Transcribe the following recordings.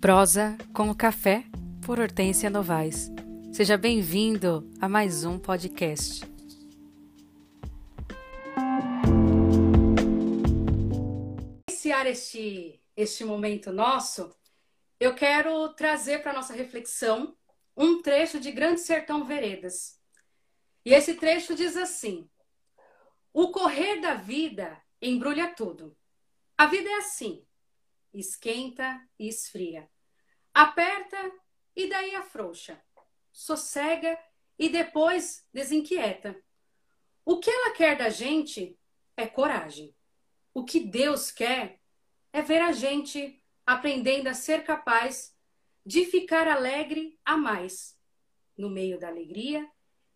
Prosa com o Café, por Hortência Novaes. Seja bem-vindo a mais um podcast. Iniciar este, este momento nosso, eu quero trazer para nossa reflexão um trecho de Grande Sertão Veredas. E esse trecho diz assim: O correr da vida embrulha tudo. A vida é assim: esquenta e esfria, aperta e daí afrouxa, sossega e depois desinquieta. O que ela quer da gente é coragem. O que Deus quer é ver a gente aprendendo a ser capaz de ficar alegre a mais, no meio da alegria,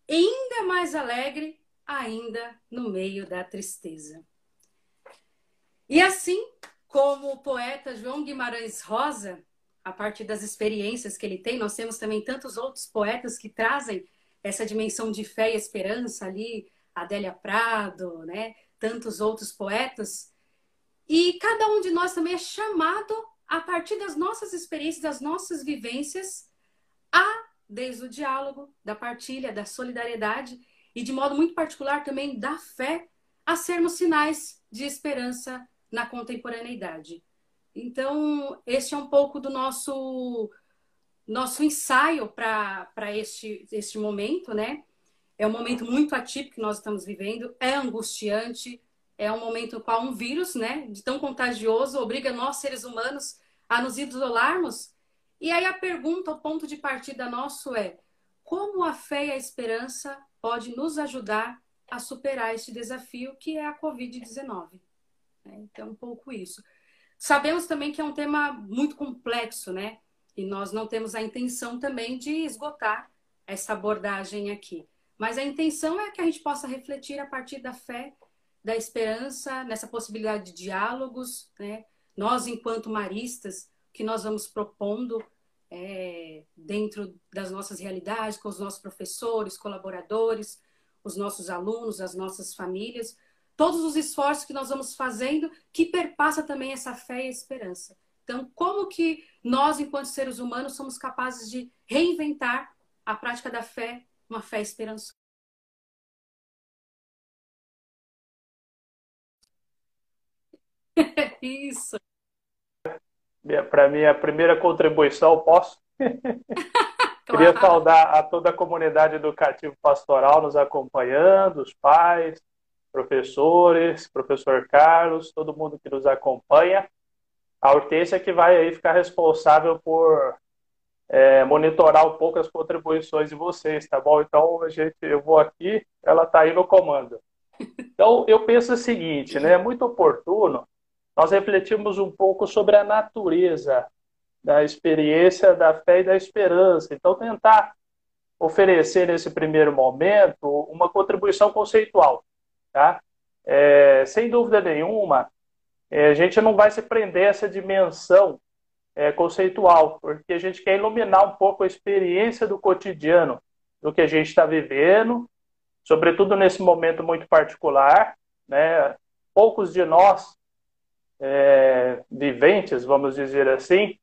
e ainda mais alegre ainda no meio da tristeza. E assim como o poeta João Guimarães Rosa, a partir das experiências que ele tem, nós temos também tantos outros poetas que trazem essa dimensão de fé e esperança ali, Adélia Prado, né? Tantos outros poetas. E cada um de nós também é chamado a partir das nossas experiências, das nossas vivências, a desde o diálogo, da partilha, da solidariedade e de modo muito particular também da fé, a sermos sinais de esperança na contemporaneidade. Então, esse é um pouco do nosso nosso ensaio para este, este momento, né? É um momento muito atípico que nós estamos vivendo, é angustiante, é um momento qual um vírus, né, de tão contagioso, obriga nós, seres humanos, a nos isolarmos. E aí a pergunta, o ponto de partida nosso é: como a fé e a esperança pode nos ajudar a superar este desafio que é a Covid-19? Né? Então, um pouco isso. Sabemos também que é um tema muito complexo, né? E nós não temos a intenção também de esgotar essa abordagem aqui. Mas a intenção é que a gente possa refletir a partir da fé, da esperança, nessa possibilidade de diálogos, né? Nós, enquanto maristas, que nós vamos propondo é, dentro das nossas realidades, com os nossos professores, colaboradores, os nossos alunos, as nossas famílias, todos os esforços que nós vamos fazendo que perpassa também essa fé e a esperança. Então, como que nós, enquanto seres humanos, somos capazes de reinventar a prática da fé, uma fé esperançosa? Isso. Para mim, a primeira contribuição, posso? Queria saudar a toda a comunidade educativa pastoral nos acompanhando, os pais, professores, professor Carlos, todo mundo que nos acompanha. A Hortência que vai aí ficar responsável por é, monitorar um pouco as contribuições de vocês, tá bom? Então, a gente, eu vou aqui, ela está aí no comando. Então, eu penso o seguinte, né? É muito oportuno nós refletirmos um pouco sobre a natureza da experiência da fé e da esperança. Então, tentar oferecer nesse primeiro momento uma contribuição conceitual. Tá? É, sem dúvida nenhuma, é, a gente não vai se prender a essa dimensão é, conceitual, porque a gente quer iluminar um pouco a experiência do cotidiano, do que a gente está vivendo, sobretudo nesse momento muito particular. Né? Poucos de nós, é, viventes, vamos dizer assim,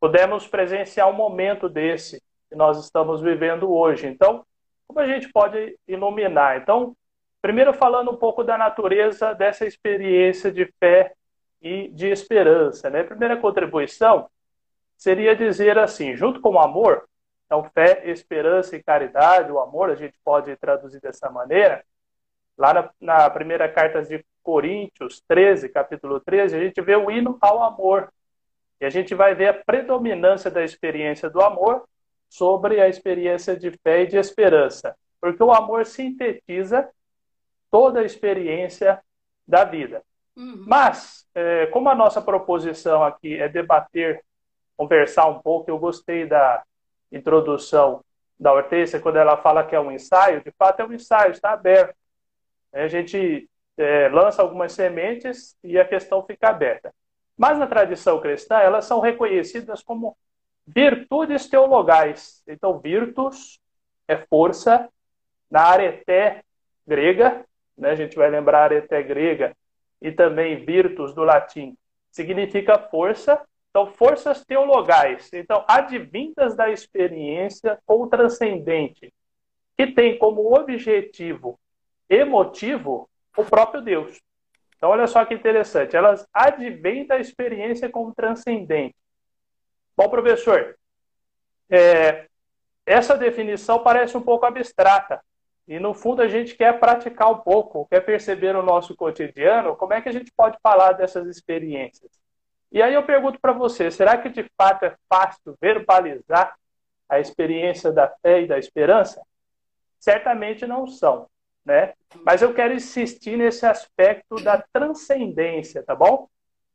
pudemos presenciar um momento desse que nós estamos vivendo hoje. Então, como a gente pode iluminar? Então, Primeiro, falando um pouco da natureza dessa experiência de fé e de esperança. Né? A primeira contribuição seria dizer assim: junto com o amor, então fé, esperança e caridade, o amor a gente pode traduzir dessa maneira. Lá na, na primeira carta de Coríntios 13, capítulo 13, a gente vê o hino ao amor. E a gente vai ver a predominância da experiência do amor sobre a experiência de fé e de esperança. Porque o amor sintetiza toda a experiência da vida. Uhum. Mas, é, como a nossa proposição aqui é debater, conversar um pouco, eu gostei da introdução da Hortência, quando ela fala que é um ensaio, de fato é um ensaio, está aberto. A gente é, lança algumas sementes e a questão fica aberta. Mas na tradição cristã, elas são reconhecidas como virtudes teologais. Então, virtus é força, na areté grega, né? a gente vai lembrar até grega, e também virtus do latim, significa força. Então, forças teologais, então, advindas da experiência ou transcendente, que tem como objetivo emotivo o próprio Deus. Então, olha só que interessante, elas advêm da experiência como transcendente. Bom, professor, é, essa definição parece um pouco abstrata, e no fundo a gente quer praticar um pouco, quer perceber no nosso cotidiano como é que a gente pode falar dessas experiências. E aí eu pergunto para você, será que de fato é fácil verbalizar a experiência da fé e da esperança? Certamente não são, né? Mas eu quero insistir nesse aspecto da transcendência, tá bom?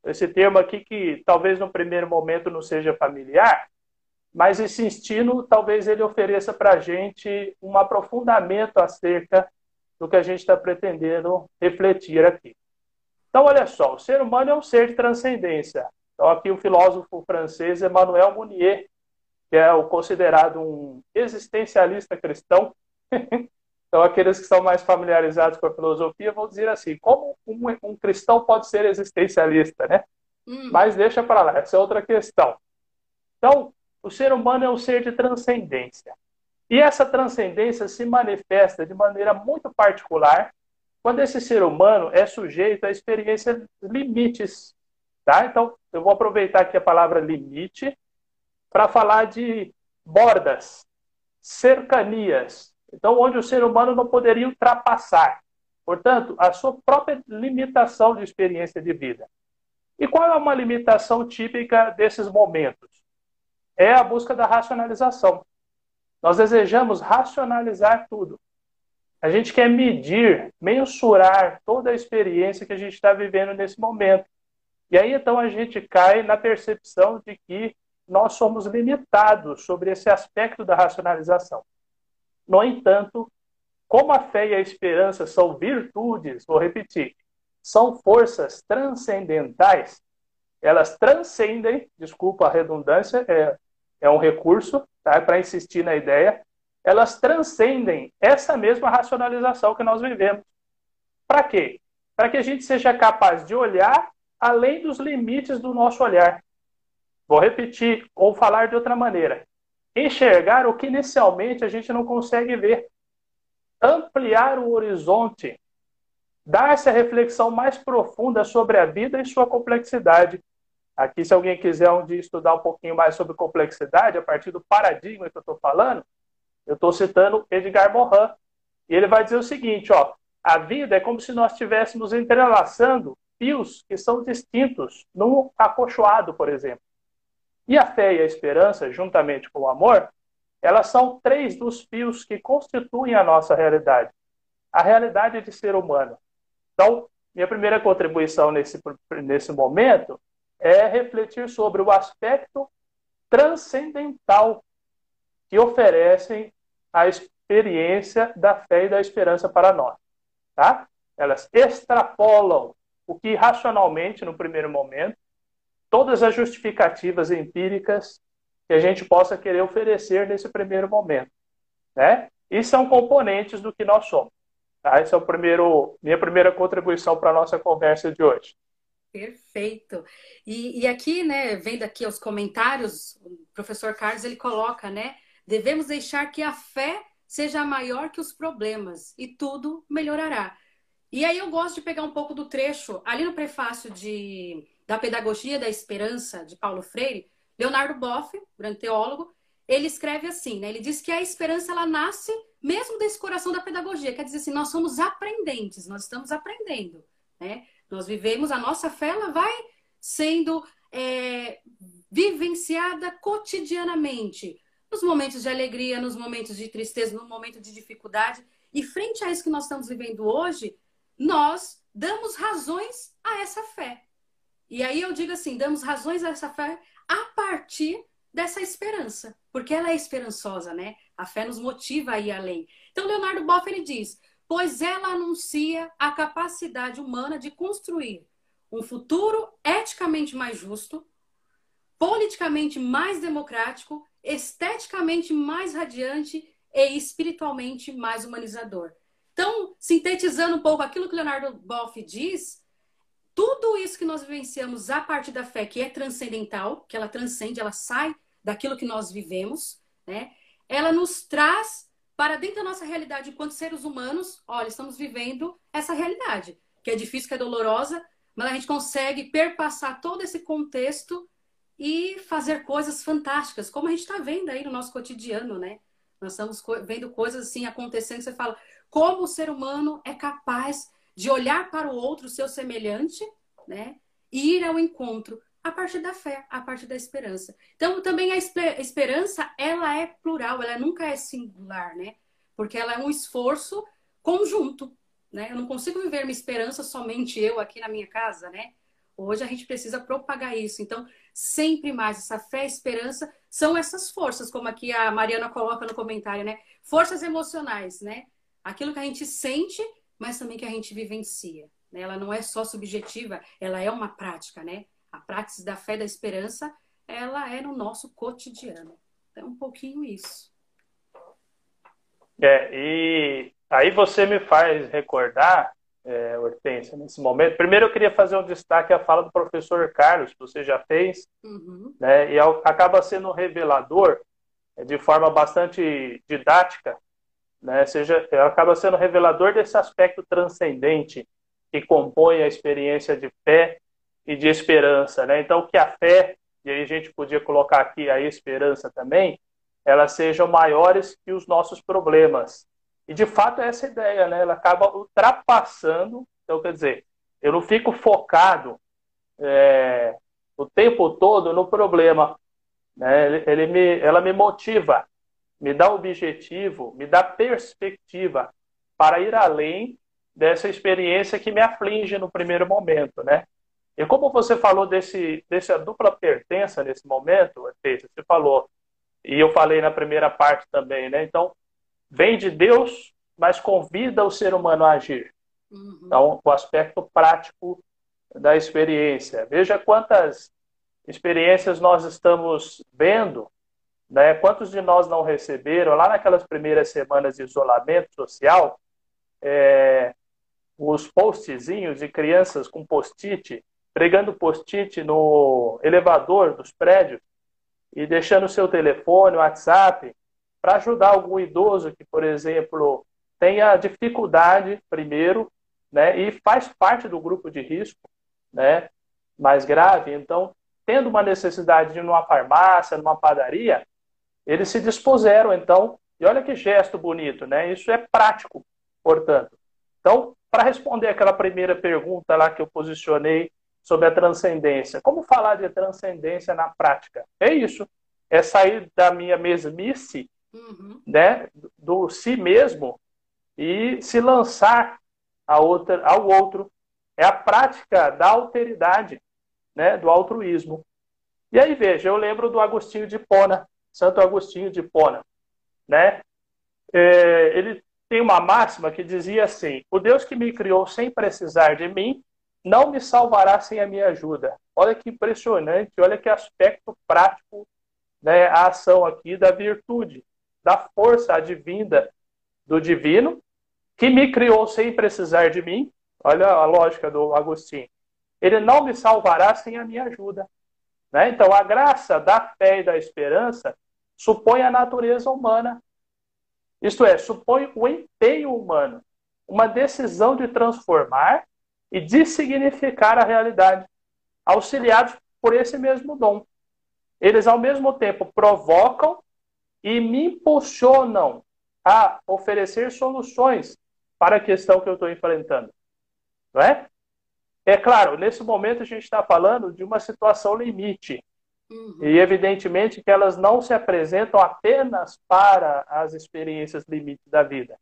Esse termo aqui que talvez no primeiro momento não seja familiar, mas esse instinto talvez ele ofereça para a gente um aprofundamento acerca do que a gente está pretendendo refletir aqui. Então, olha só, o ser humano é um ser de transcendência. Então, aqui o filósofo francês Emmanuel Mounier, que é o considerado um existencialista cristão. então, aqueles que são mais familiarizados com a filosofia vão dizer assim: como um, um cristão pode ser existencialista, né? Hum. Mas deixa para lá, essa é outra questão. Então, o ser humano é um ser de transcendência. E essa transcendência se manifesta de maneira muito particular quando esse ser humano é sujeito a experiências limites. Tá? Então, eu vou aproveitar aqui a palavra limite para falar de bordas, cercanias. Então, onde o ser humano não poderia ultrapassar. Portanto, a sua própria limitação de experiência de vida. E qual é uma limitação típica desses momentos? É a busca da racionalização. Nós desejamos racionalizar tudo. A gente quer medir, mensurar toda a experiência que a gente está vivendo nesse momento. E aí então a gente cai na percepção de que nós somos limitados sobre esse aspecto da racionalização. No entanto, como a fé e a esperança são virtudes, vou repetir, são forças transcendentais, elas transcendem, desculpa a redundância, é, é um recurso tá, para insistir na ideia, elas transcendem essa mesma racionalização que nós vivemos. Para quê? Para que a gente seja capaz de olhar além dos limites do nosso olhar. Vou repetir ou falar de outra maneira. Enxergar o que inicialmente a gente não consegue ver. Ampliar o horizonte. Dar essa reflexão mais profunda sobre a vida e sua complexidade. Aqui, se alguém quiser um dia estudar um pouquinho mais sobre complexidade, a partir do paradigma que eu estou falando, eu estou citando Edgar Morin. E ele vai dizer o seguinte: ó, a vida é como se nós estivéssemos entrelaçando fios que são distintos num acolchoado, por exemplo. E a fé e a esperança, juntamente com o amor, elas são três dos fios que constituem a nossa realidade. A realidade de ser humano. Então, minha primeira contribuição nesse, nesse momento é refletir sobre o aspecto transcendental que oferecem a experiência da fé e da esperança para nós. Tá? Elas extrapolam o que racionalmente, no primeiro momento, todas as justificativas empíricas que a gente possa querer oferecer nesse primeiro momento. Né? E são componentes do que nós somos. Tá? Essa é o primeiro, minha primeira contribuição para a nossa conversa de hoje. Perfeito. E, e, aqui, né, vendo aqui os comentários, o professor Carlos ele coloca, né, devemos deixar que a fé seja maior que os problemas e tudo melhorará. E aí eu gosto de pegar um pouco do trecho ali no prefácio de da Pedagogia da Esperança de Paulo Freire, Leonardo Boff, grande teólogo, ele escreve assim, né? Ele diz que a esperança ela nasce mesmo desse coração da pedagogia, quer dizer assim, nós somos aprendentes, nós estamos aprendendo, né? Nós vivemos, a nossa fé ela vai sendo é, vivenciada cotidianamente, nos momentos de alegria, nos momentos de tristeza, no momento de dificuldade. E frente a isso que nós estamos vivendo hoje, nós damos razões a essa fé. E aí eu digo assim, damos razões a essa fé a partir dessa esperança, porque ela é esperançosa, né? A fé nos motiva a ir além. Então Leonardo Boff ele diz: pois ela anuncia a capacidade humana de construir um futuro eticamente mais justo, politicamente mais democrático, esteticamente mais radiante e espiritualmente mais humanizador. Então, sintetizando um pouco aquilo que Leonardo Boff diz, tudo isso que nós vivenciamos a partir da fé, que é transcendental, que ela transcende, ela sai daquilo que nós vivemos, né? Ela nos traz para dentro da nossa realidade enquanto seres humanos. Olha, estamos vivendo essa realidade, que é difícil, que é dolorosa, mas a gente consegue perpassar todo esse contexto e fazer coisas fantásticas, como a gente está vendo aí no nosso cotidiano, né? Nós estamos vendo coisas assim acontecendo, você fala, como o ser humano é capaz de olhar para o outro, seu semelhante, né? E ir ao encontro a partir da fé, a partir da esperança. Então, também a esperança, ela é plural, ela nunca é singular, né? Porque ela é um esforço conjunto, né? Eu não consigo viver minha esperança somente eu aqui na minha casa, né? Hoje a gente precisa propagar isso. Então, sempre mais essa fé esperança são essas forças, como aqui a Mariana coloca no comentário, né? Forças emocionais, né? Aquilo que a gente sente mas também que a gente vivencia. Né? Ela não é só subjetiva, ela é uma prática, né? A prática da fé da esperança, ela é no nosso cotidiano. É um pouquinho isso. É, e aí você me faz recordar, é, Hortência, nesse momento. Primeiro eu queria fazer um destaque à fala do professor Carlos, que você já fez, uhum. né, e acaba sendo revelador é, de forma bastante didática né? Seja, acaba sendo revelador desse aspecto transcendente que compõe a experiência de fé e de esperança, né? Então, que a fé, e aí a gente podia colocar aqui a esperança também, elas sejam maiores que os nossos problemas. E de fato é essa ideia, né? Ela acaba ultrapassando. Então, quer dizer, eu não fico focado é, o tempo todo no problema. Né? Ele, ele me, ela me motiva me dá objetivo, me dá perspectiva para ir além dessa experiência que me aflige no primeiro momento, né? E como você falou desse dessa dupla pertença nesse momento, você falou e eu falei na primeira parte também, né? Então vem de Deus, mas convida o ser humano a agir. Uhum. Então o aspecto prático da experiência. Veja quantas experiências nós estamos vendo né? Quantos de nós não receberam, lá naquelas primeiras semanas de isolamento social, é, os postzinhos de crianças com post-it, pregando post-it no elevador dos prédios e deixando seu telefone, WhatsApp, para ajudar algum idoso que, por exemplo, tenha dificuldade, primeiro, né, e faz parte do grupo de risco né, mais grave. Então, tendo uma necessidade de ir numa farmácia, numa padaria, eles se dispuseram, então, e olha que gesto bonito, né? Isso é prático, portanto. Então, para responder aquela primeira pergunta lá que eu posicionei sobre a transcendência, como falar de transcendência na prática? É isso, é sair da minha mesmice, uhum. né, do si mesmo e se lançar a outra, ao outro. É a prática da alteridade, né, do altruísmo. E aí, veja, eu lembro do Agostinho de Pona, Santo Agostinho de Pona, né? É, ele tem uma máxima que dizia assim: O Deus que me criou sem precisar de mim não me salvará sem a minha ajuda. Olha que impressionante, olha que aspecto prático né, a ação aqui da virtude, da força advinda do divino, que me criou sem precisar de mim. Olha a lógica do Agostinho. Ele não me salvará sem a minha ajuda. Né? Então, a graça da fé e da esperança supõe a natureza humana. Isto é, supõe o empenho humano, uma decisão de transformar e de significar a realidade, auxiliados por esse mesmo dom. Eles, ao mesmo tempo, provocam e me impulsionam a oferecer soluções para a questão que eu estou enfrentando. Não é? É claro, nesse momento a gente está falando de uma situação limite. Uhum. E evidentemente que elas não se apresentam apenas para as experiências limite da vida.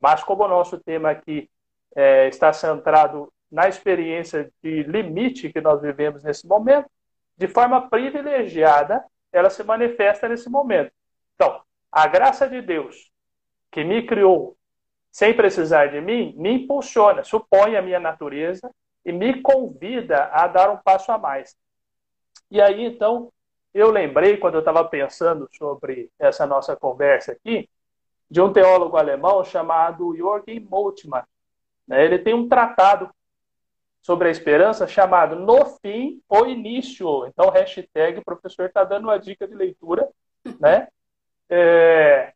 Mas como o nosso tema aqui é, está centrado na experiência de limite que nós vivemos nesse momento, de forma privilegiada, ela se manifesta nesse momento. Então, a graça de Deus, que me criou sem precisar de mim, me impulsiona, supõe a minha natureza e me convida a dar um passo a mais. E aí, então, eu lembrei, quando eu estava pensando sobre essa nossa conversa aqui, de um teólogo alemão chamado Jürgen Moltmann. Né? Ele tem um tratado sobre a esperança chamado No Fim ou Início. Então, hashtag, o professor está dando uma dica de leitura, né? É,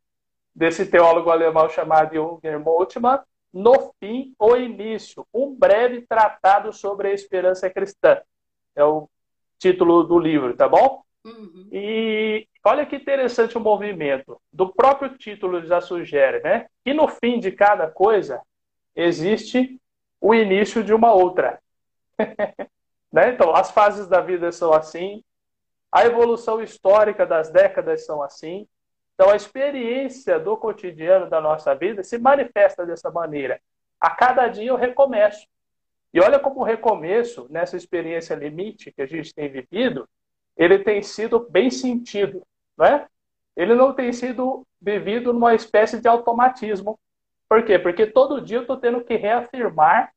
desse teólogo alemão chamado Jürgen Moltmann, No Fim ou Início, um breve tratado sobre a esperança cristã. É o título do livro, tá bom? Uhum. E olha que interessante o movimento. Do próprio título já sugere, né? Que no fim de cada coisa existe o início de uma outra. né? Então, as fases da vida são assim, a evolução histórica das décadas são assim. Então, a experiência do cotidiano da nossa vida se manifesta dessa maneira. A cada dia eu recomeço. E olha como o recomeço, nessa experiência limite que a gente tem vivido, ele tem sido bem sentido, não é? Ele não tem sido vivido numa espécie de automatismo. Por quê? Porque todo dia eu estou tendo que reafirmar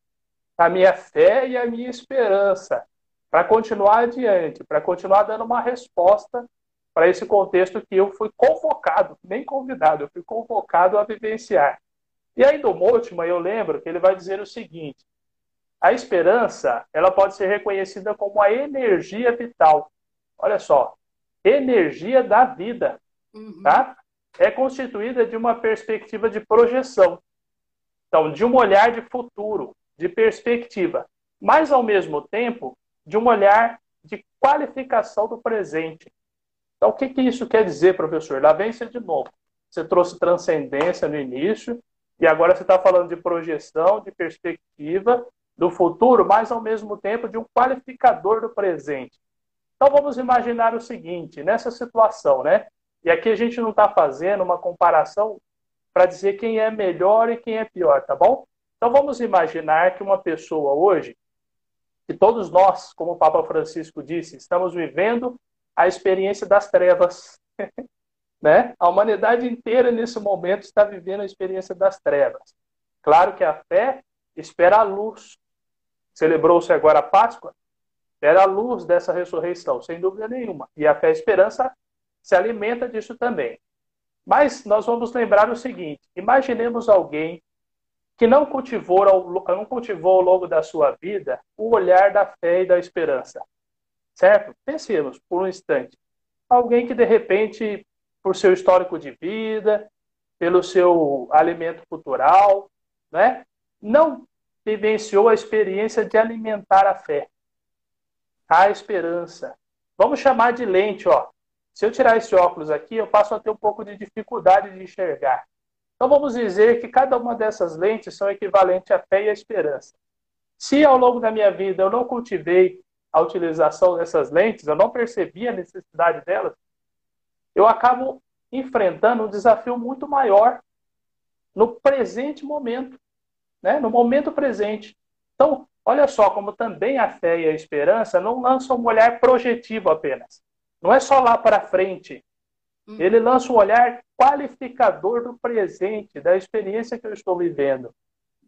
a minha fé e a minha esperança para continuar adiante, para continuar dando uma resposta para esse contexto que eu fui convocado, nem convidado, eu fui convocado a vivenciar. E aí do Moltmann, eu lembro que ele vai dizer o seguinte: a esperança, ela pode ser reconhecida como a energia vital. Olha só, energia da vida, uhum. tá? É constituída de uma perspectiva de projeção. Então, de um olhar de futuro, de perspectiva, mas ao mesmo tempo de um olhar de qualificação do presente. Então, o que, que isso quer dizer, professor? Lá vem você de novo. Você trouxe transcendência no início, e agora você está falando de projeção, de perspectiva do futuro, mas ao mesmo tempo de um qualificador do presente. Então vamos imaginar o seguinte, nessa situação, né? E aqui a gente não está fazendo uma comparação para dizer quem é melhor e quem é pior, tá bom? Então vamos imaginar que uma pessoa hoje, que todos nós, como o Papa Francisco disse, estamos vivendo a experiência das trevas. né? A humanidade inteira nesse momento está vivendo a experiência das trevas. Claro que a fé espera a luz. Celebrou-se agora a Páscoa, espera a luz dessa ressurreição, sem dúvida nenhuma. E a fé e a esperança se alimenta disso também. Mas nós vamos lembrar o seguinte: imaginemos alguém que não cultivou, não cultivou ao longo da sua vida o olhar da fé e da esperança. Certo? Pensemos por um instante. Alguém que, de repente, por seu histórico de vida, pelo seu alimento cultural, né, não vivenciou a experiência de alimentar a fé, a esperança. Vamos chamar de lente, ó. Se eu tirar esse óculos aqui, eu passo a ter um pouco de dificuldade de enxergar. Então vamos dizer que cada uma dessas lentes são equivalentes à fé e à esperança. Se ao longo da minha vida eu não cultivei a utilização dessas lentes, eu não percebi a necessidade delas, eu acabo enfrentando um desafio muito maior no presente momento, né? no momento presente. Então, olha só como também a fé e a esperança não lançam um olhar projetivo apenas. Não é só lá para frente, Uhum. Ele lança um olhar qualificador do presente, da experiência que eu estou vivendo.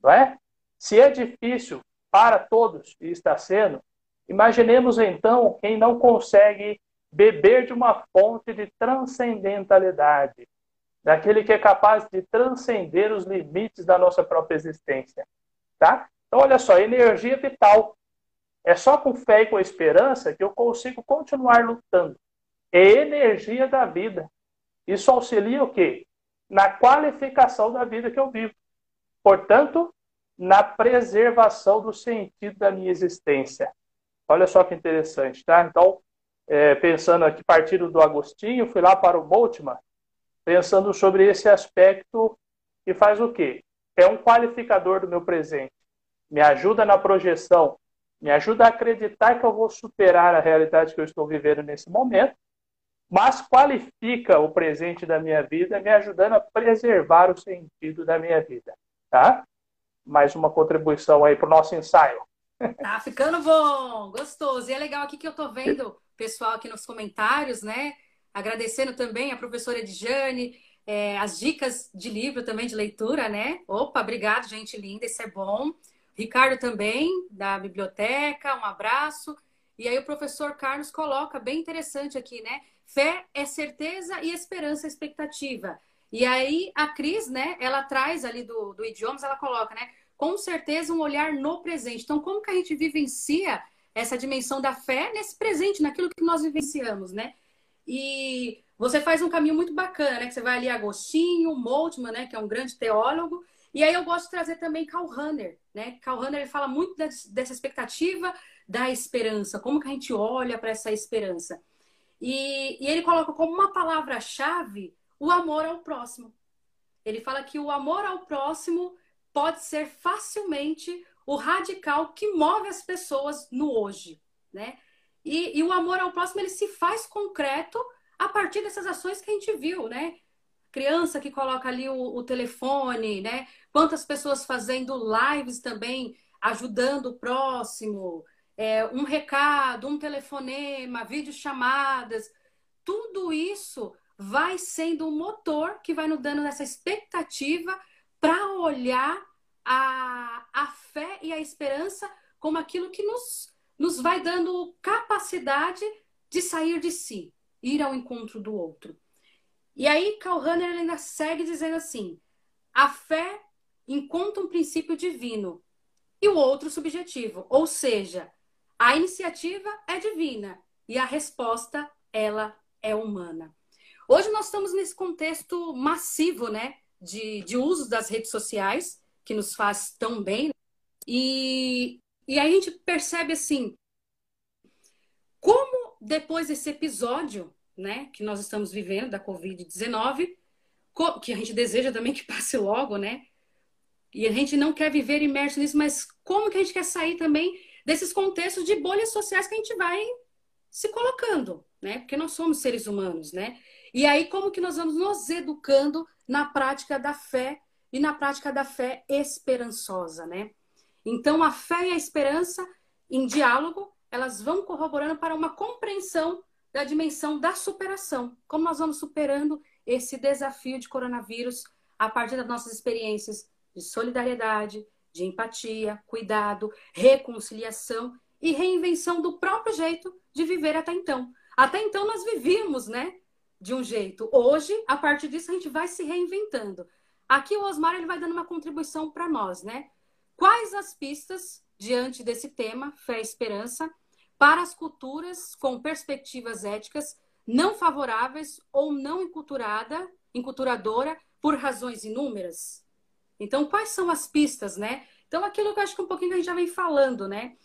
Não é? Se é difícil para todos, e está sendo, imaginemos então quem não consegue beber de uma fonte de transcendentalidade, daquele que é capaz de transcender os limites da nossa própria existência. Tá? Então, olha só, energia vital. É só com fé e com esperança que eu consigo continuar lutando é energia da vida. Isso auxilia o quê? Na qualificação da vida que eu vivo. Portanto, na preservação do sentido da minha existência. Olha só que interessante, tá? Então, é, pensando aqui, partindo do Agostinho, fui lá para o Moltmann, pensando sobre esse aspecto que faz o quê? É um qualificador do meu presente. Me ajuda na projeção, me ajuda a acreditar que eu vou superar a realidade que eu estou vivendo nesse momento mas qualifica o presente da minha vida, me ajudando a preservar o sentido da minha vida, tá? Mais uma contribuição aí para o nosso ensaio. Tá ficando bom, gostoso. E é legal aqui que eu tô vendo pessoal aqui nos comentários, né? Agradecendo também a professora Edjane, é, as dicas de livro também, de leitura, né? Opa, obrigado, gente linda, isso é bom. Ricardo também, da biblioteca, um abraço. E aí o professor Carlos coloca bem interessante aqui, né? Fé é certeza e esperança é expectativa. E aí a Cris, né, ela traz ali do, do idiomas, ela coloca, né? com certeza um olhar no presente. Então, como que a gente vivencia essa dimensão da fé nesse presente, naquilo que nós vivenciamos, né? E você faz um caminho muito bacana, né? Que você vai ali Agostinho, Moltmann, né? Que é um grande teólogo. E aí eu gosto de trazer também Karl Rahner, né? Karl Rahner ele fala muito dessa expectativa da esperança, como que a gente olha para essa esperança. E, e ele coloca como uma palavra-chave o amor ao próximo. Ele fala que o amor ao próximo pode ser facilmente o radical que move as pessoas no hoje, né? E, e, o amor ao próximo ele se faz concreto a partir dessas ações que a gente viu, né? Criança que coloca ali o, o telefone, né? Quantas pessoas fazendo lives também, ajudando o próximo, é, um recado, um telefonema, videochamadas, tudo isso vai sendo um motor que vai nos dando essa expectativa para olhar a, a fé e a esperança como aquilo que nos, nos vai dando capacidade de sair de si, ir ao encontro do outro. E aí, Karl Rahner ainda segue dizendo assim: a fé encontra um princípio divino e o outro subjetivo, ou seja, a iniciativa é divina e a resposta ela é humana. Hoje nós estamos nesse contexto massivo, né, de, de uso das redes sociais, que nos faz tão bem, e, e a gente percebe assim, como depois desse episódio, né, que nós estamos vivendo da Covid-19, que a gente deseja também que passe logo, né, e a gente não quer viver imerso nisso, mas como que a gente quer sair também desses contextos de bolhas sociais que a gente vai se colocando, né? Porque nós somos seres humanos, né? E aí, como que nós vamos nos educando na prática da fé e na prática da fé esperançosa, né? Então, a fé e a esperança, em diálogo, elas vão corroborando para uma compreensão da dimensão da superação. Como nós vamos superando esse desafio de coronavírus a partir das nossas experiências de solidariedade, de empatia, cuidado, reconciliação e reinvenção do próprio jeito de viver até então. Até então nós vivíamos, né? de um jeito. Hoje, a partir disso, a gente vai se reinventando. Aqui o Osmar ele vai dando uma contribuição para nós, né? Quais as pistas diante desse tema, fé e esperança, para as culturas com perspectivas éticas não favoráveis ou não enculturada, enculturadora por razões inúmeras? Então, quais são as pistas, né? Então, aquilo que eu acho que um pouquinho a gente já vem falando, né?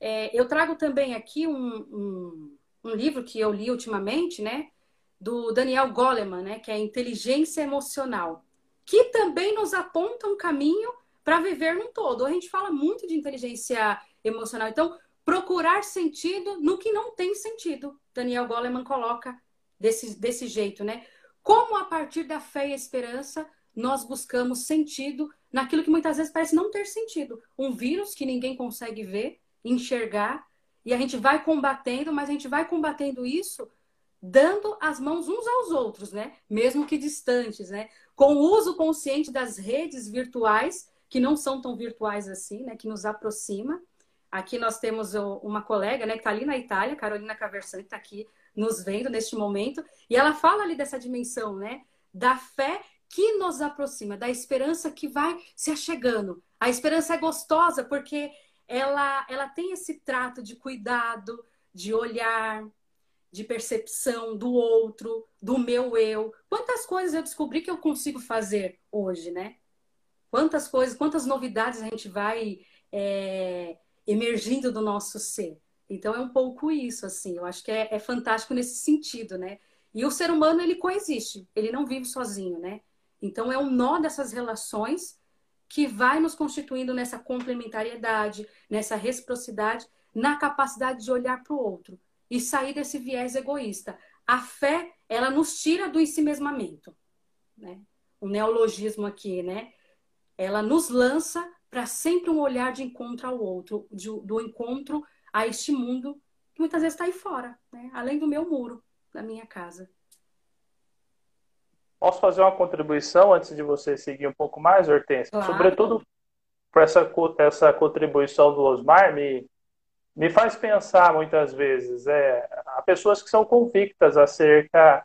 É, eu trago também aqui um, um, um livro que eu li ultimamente, né? do Daniel Goleman, né, que é inteligência emocional, que também nos aponta um caminho para viver num todo. A gente fala muito de inteligência emocional, então procurar sentido no que não tem sentido. Daniel Goleman coloca desse, desse jeito, né? Como a partir da fé e esperança nós buscamos sentido naquilo que muitas vezes parece não ter sentido. Um vírus que ninguém consegue ver, enxergar, e a gente vai combatendo, mas a gente vai combatendo isso dando as mãos uns aos outros, né? Mesmo que distantes, né? Com o uso consciente das redes virtuais, que não são tão virtuais assim, né? Que nos aproxima. Aqui nós temos uma colega, né? Que está ali na Itália, Carolina Caversani, está aqui nos vendo neste momento. E ela fala ali dessa dimensão, né? Da fé que nos aproxima, da esperança que vai se achegando. A esperança é gostosa porque ela, ela tem esse trato de cuidado, de olhar, de percepção do outro, do meu eu. Quantas coisas eu descobri que eu consigo fazer hoje, né? Quantas coisas, quantas novidades a gente vai é, emergindo do nosso ser. Então é um pouco isso, assim. Eu acho que é, é fantástico nesse sentido, né? E o ser humano ele coexiste, ele não vive sozinho, né? Então é um nó dessas relações que vai nos constituindo nessa complementariedade, nessa reciprocidade, na capacidade de olhar para o outro e sair desse viés egoísta. A fé, ela nos tira do ensimesmamento, né? O neologismo aqui, né? Ela nos lança para sempre um olhar de encontro ao outro, de, do encontro a este mundo que muitas vezes está aí fora, né? além do meu muro, da minha casa. Posso fazer uma contribuição antes de você seguir um pouco mais, Hortência? Claro. Sobretudo para essa, essa contribuição do Osmar, me, me faz pensar muitas vezes. É, há pessoas que são convictas acerca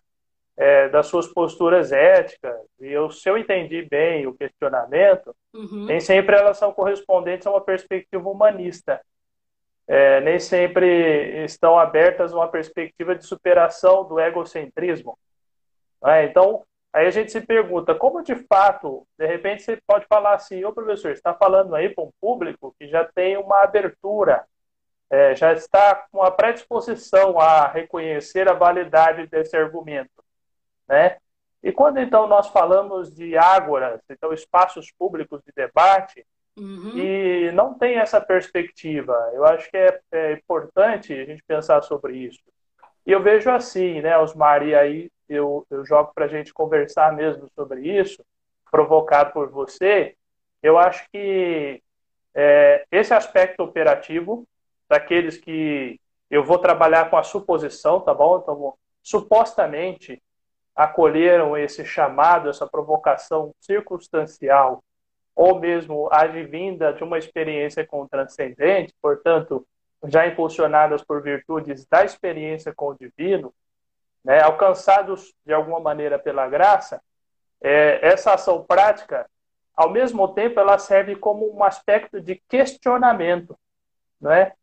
é, das suas posturas éticas. E eu, se eu entendi bem o questionamento, uhum. nem sempre elas são correspondentes a uma perspectiva humanista. É, nem sempre estão abertas a uma perspectiva de superação do egocentrismo. É? Então, aí a gente se pergunta, como de fato, de repente você pode falar assim, ô professor, está falando aí para um público que já tem uma abertura, é, já está com a predisposição a reconhecer a validade desse argumento. Né? E quando então nós falamos de ágoras, então espaços públicos de debate, uhum. e não tem essa perspectiva, eu acho que é, é, importante a gente pensar sobre isso. E eu vejo assim, né, Osmar, e aí eu, eu jogo para a gente conversar mesmo sobre isso, provocado por você, eu acho que é, esse aspecto operativo, daqueles que eu vou trabalhar com a suposição, tá bom? Então, supostamente, acolheram esse chamado, essa provocação circunstancial, ou mesmo advinda de uma experiência com o transcendente, portanto, já impulsionadas por virtudes da experiência com o divino, né, alcançados de alguma maneira pela graça, é, essa ação prática, ao mesmo tempo, ela serve como um aspecto de questionamento, não é?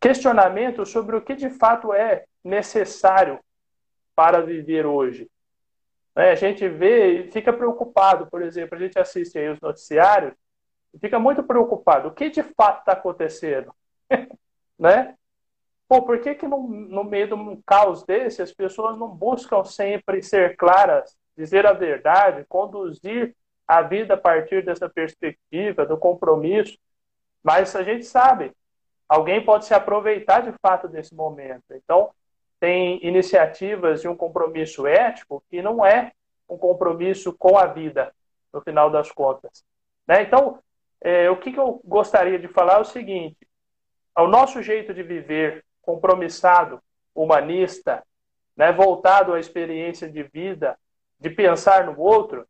Questionamento sobre o que de fato é necessário para viver hoje. Né? A gente vê e fica preocupado, por exemplo, a gente assiste aí os noticiários e fica muito preocupado. O que de fato está acontecendo? né? Pô, por que, que no, no meio de um caos desse as pessoas não buscam sempre ser claras, dizer a verdade, conduzir a vida a partir dessa perspectiva, do compromisso? Mas a gente sabe, alguém pode se aproveitar de fato desse momento. Então, tem iniciativas de um compromisso ético que não é um compromisso com a vida, no final das contas. Né? Então, é, o que, que eu gostaria de falar é o seguinte: ao nosso jeito de viver compromissado, humanista, né, voltado à experiência de vida, de pensar no outro,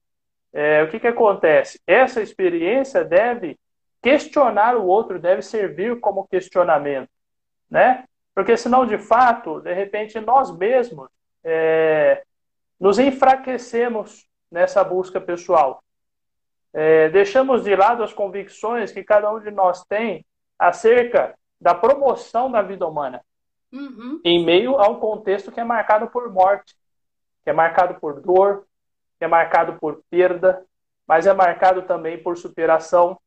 é, o que, que acontece? Essa experiência deve questionar o outro, deve servir como questionamento. Né? Porque senão, de fato, de repente, nós mesmos é, nos enfraquecemos nessa busca pessoal. É, deixamos de lado as convicções que cada um de nós tem acerca da promoção da vida humana, uhum. em meio a um contexto que é marcado por morte, que é marcado por dor, que é marcado por perda, mas é marcado também por superação,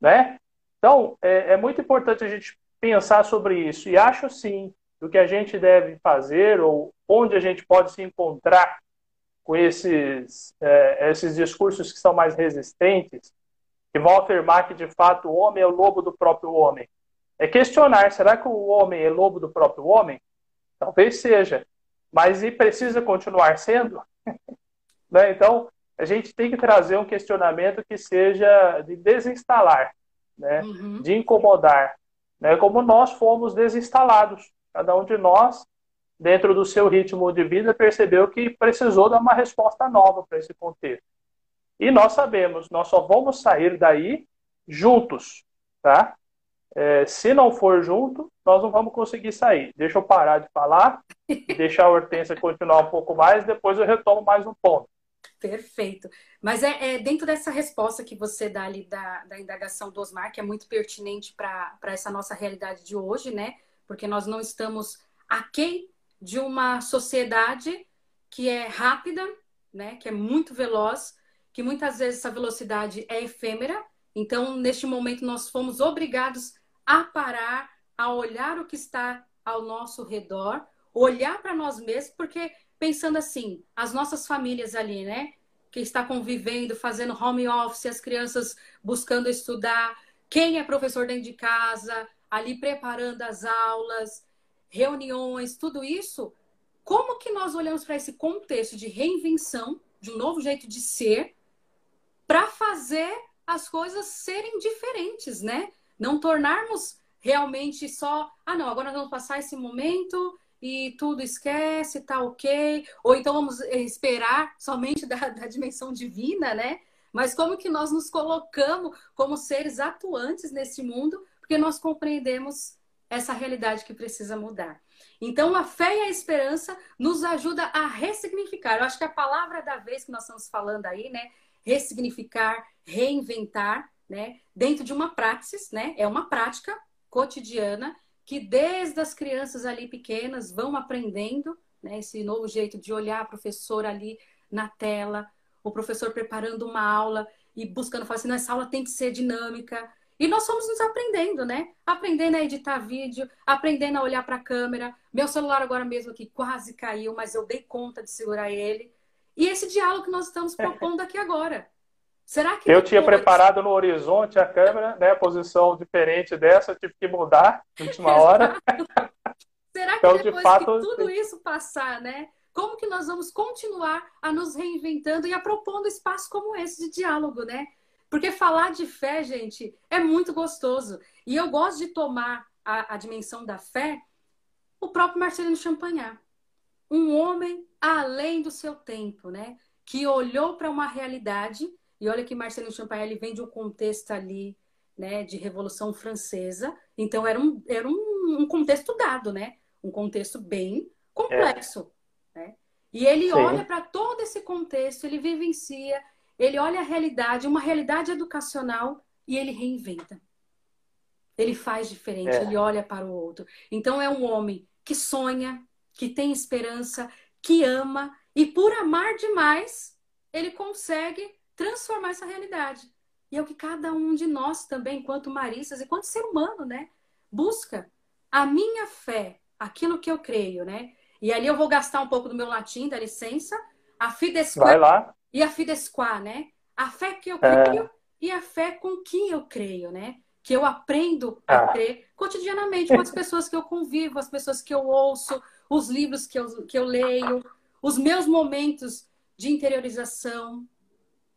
né? Então, é, é muito importante a gente pensar sobre isso. E acho sim o que a gente deve fazer ou onde a gente pode se encontrar com esses, é, esses discursos que são mais resistentes, que vão afirmar que de fato o homem é o lobo do próprio homem. É questionar: será que o homem é lobo do próprio homem? Talvez seja, mas e precisa continuar sendo? né? Então, a gente tem que trazer um questionamento que seja de desinstalar, né? Uhum. de incomodar, né? como nós fomos desinstalados. Cada um de nós, dentro do seu ritmo de vida, percebeu que precisou dar uma resposta nova para esse contexto. E nós sabemos, nós só vamos sair daí juntos, tá? É, se não for junto, nós não vamos conseguir sair. Deixa eu parar de falar, deixar a Hortência continuar um pouco mais, depois eu retomo mais um ponto. Perfeito. Mas é, é, dentro dessa resposta que você dá ali da, da indagação do Osmar, que é muito pertinente para essa nossa realidade de hoje, né? Porque nós não estamos aquém de uma sociedade que é rápida, né? Que é muito veloz, que muitas vezes essa velocidade é efêmera. Então, neste momento, nós fomos obrigados a parar, a olhar o que está ao nosso redor, olhar para nós mesmos, porque pensando assim, as nossas famílias ali, né? Que está convivendo, fazendo home office, as crianças buscando estudar, quem é professor dentro de casa, ali preparando as aulas, reuniões, tudo isso. Como que nós olhamos para esse contexto de reinvenção, de um novo jeito de ser, para fazer as coisas serem diferentes, né? Não tornarmos realmente só, ah, não, agora nós vamos passar esse momento e tudo esquece, tá ok. Ou então vamos esperar somente da, da dimensão divina, né? Mas como que nós nos colocamos como seres atuantes nesse mundo, porque nós compreendemos essa realidade que precisa mudar. Então, a fé e a esperança nos ajuda a ressignificar. Eu acho que a palavra da vez que nós estamos falando aí, né? Ressignificar, reinventar, né? Dentro de uma praxis, né? É uma prática cotidiana que desde as crianças ali pequenas vão aprendendo, né? Esse novo jeito de olhar a professora ali na tela, o professor preparando uma aula e buscando falar assim, essa aula tem que ser dinâmica, e nós fomos nos aprendendo, né? Aprendendo a editar vídeo, aprendendo a olhar para a câmera. Meu celular agora mesmo aqui quase caiu, mas eu dei conta de segurar ele. E esse diálogo que nós estamos propondo aqui agora. Será que eu tinha preparado no horizonte a câmera, né? Posição diferente dessa, tive que mudar na última hora. Será que então, depois de fato, que tudo isso passar, né? Como que nós vamos continuar a nos reinventando e a propondo espaços como esse de diálogo, né? Porque falar de fé, gente, é muito gostoso. E eu gosto de tomar a, a dimensão da fé o próprio Marcelino Champagnat. Um homem além do seu tempo, né? Que olhou para uma realidade. E olha que Marcelino Champagnat ele vem de um contexto ali, né? De Revolução Francesa. Então era um, era um, um contexto dado, né? Um contexto bem complexo. É. Né? E ele Sim. olha para todo esse contexto, ele vivencia, ele olha a realidade, uma realidade educacional, e ele reinventa. Ele faz diferente, é. ele olha para o outro. Então é um homem que sonha, que tem esperança, que ama, e por amar demais, ele consegue transformar essa realidade. E é o que cada um de nós também, enquanto maristas, enquanto ser humano, né, busca. A minha fé, aquilo que eu creio, né? E ali eu vou gastar um pouco do meu latim, da licença. A fides Vai lá e a fides qua, né? A fé que eu é. creio é. e a fé com quem eu creio, né? Que eu aprendo a ah. crer cotidianamente com as pessoas que eu convivo, as pessoas que eu ouço, os livros que eu, que eu leio, os meus momentos de interiorização,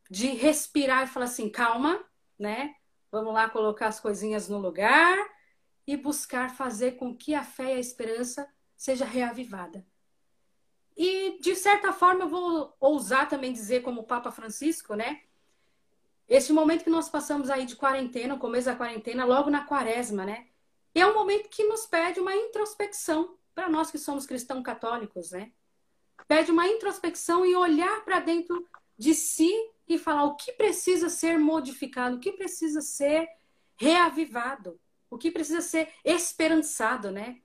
de respirar e falar assim, calma, né? Vamos lá colocar as coisinhas no lugar e buscar fazer com que a fé e a esperança seja reavivada. E, de certa forma, eu vou ousar também dizer, como o Papa Francisco, né? Este momento que nós passamos aí de quarentena, começo da quarentena, logo na quaresma, né? É um momento que nos pede uma introspecção, para nós que somos cristãos católicos, né? Pede uma introspecção e olhar para dentro de si e falar o que precisa ser modificado, o que precisa ser reavivado, o que precisa ser esperançado, né?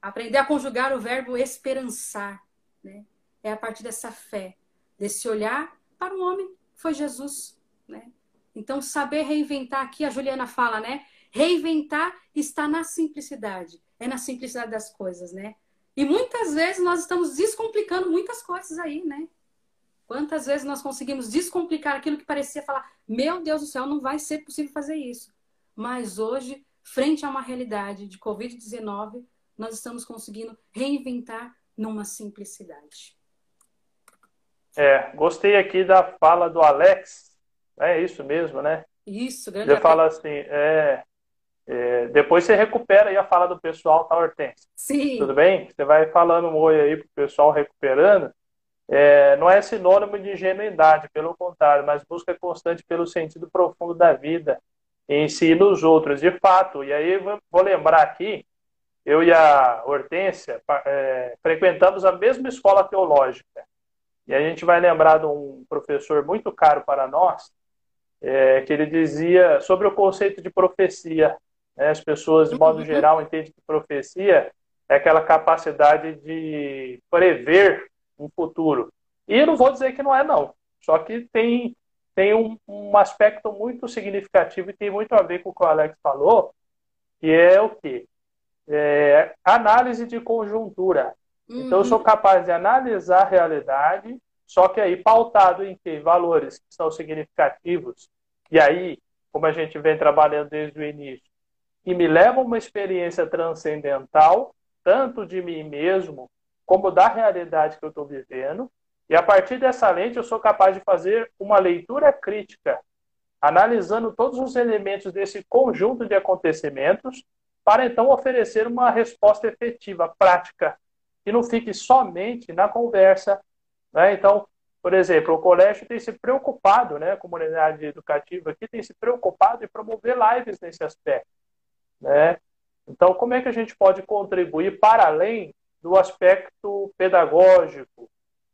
Aprender a conjugar o verbo esperançar. Né? É a partir dessa fé, desse olhar para o homem, foi Jesus. Né? Então, saber reinventar, aqui a Juliana fala, né? Reinventar está na simplicidade. É na simplicidade das coisas, né? E muitas vezes nós estamos descomplicando muitas coisas aí, né? Quantas vezes nós conseguimos descomplicar aquilo que parecia falar, meu Deus do céu, não vai ser possível fazer isso. Mas hoje, frente a uma realidade de Covid-19, nós estamos conseguindo reinventar numa simplicidade. É, gostei aqui da fala do Alex. É isso mesmo, né? Isso, grande Ele fala assim, é, é, depois você recupera aí a fala do pessoal, tá, Hortência? Sim. Tudo bem? Você vai falando um oi aí pro pessoal recuperando. É, não é sinônimo de ingenuidade, pelo contrário, mas busca constante pelo sentido profundo da vida em si e nos outros, de fato. E aí vou lembrar aqui eu e a Hortência é, frequentamos a mesma escola teológica. E a gente vai lembrar de um professor muito caro para nós, é, que ele dizia sobre o conceito de profecia. Né? As pessoas, de modo uhum. geral, entendem que profecia é aquela capacidade de prever um futuro. E eu não vou dizer que não é, não. Só que tem, tem um, um aspecto muito significativo e tem muito a ver com o que o Alex falou, que é o quê? é, análise de conjuntura. Uhum. Então, eu sou uhum. capaz de analisar a realidade, só que aí pautado em que valores que são significativos, e aí, como a gente vem trabalhando desde o início, que me levam a uma experiência transcendental, tanto de mim mesmo, como da realidade que eu estou vivendo, e a partir dessa lente eu sou capaz de fazer uma leitura crítica, analisando todos os elementos desse conjunto de acontecimentos para então oferecer uma resposta efetiva, prática, que não fique somente na conversa. Né? Então, por exemplo, o colégio tem se preocupado, né, a comunidade educativa aqui tem se preocupado em promover lives nesse aspecto. Né? Então, como é que a gente pode contribuir para além do aspecto pedagógico,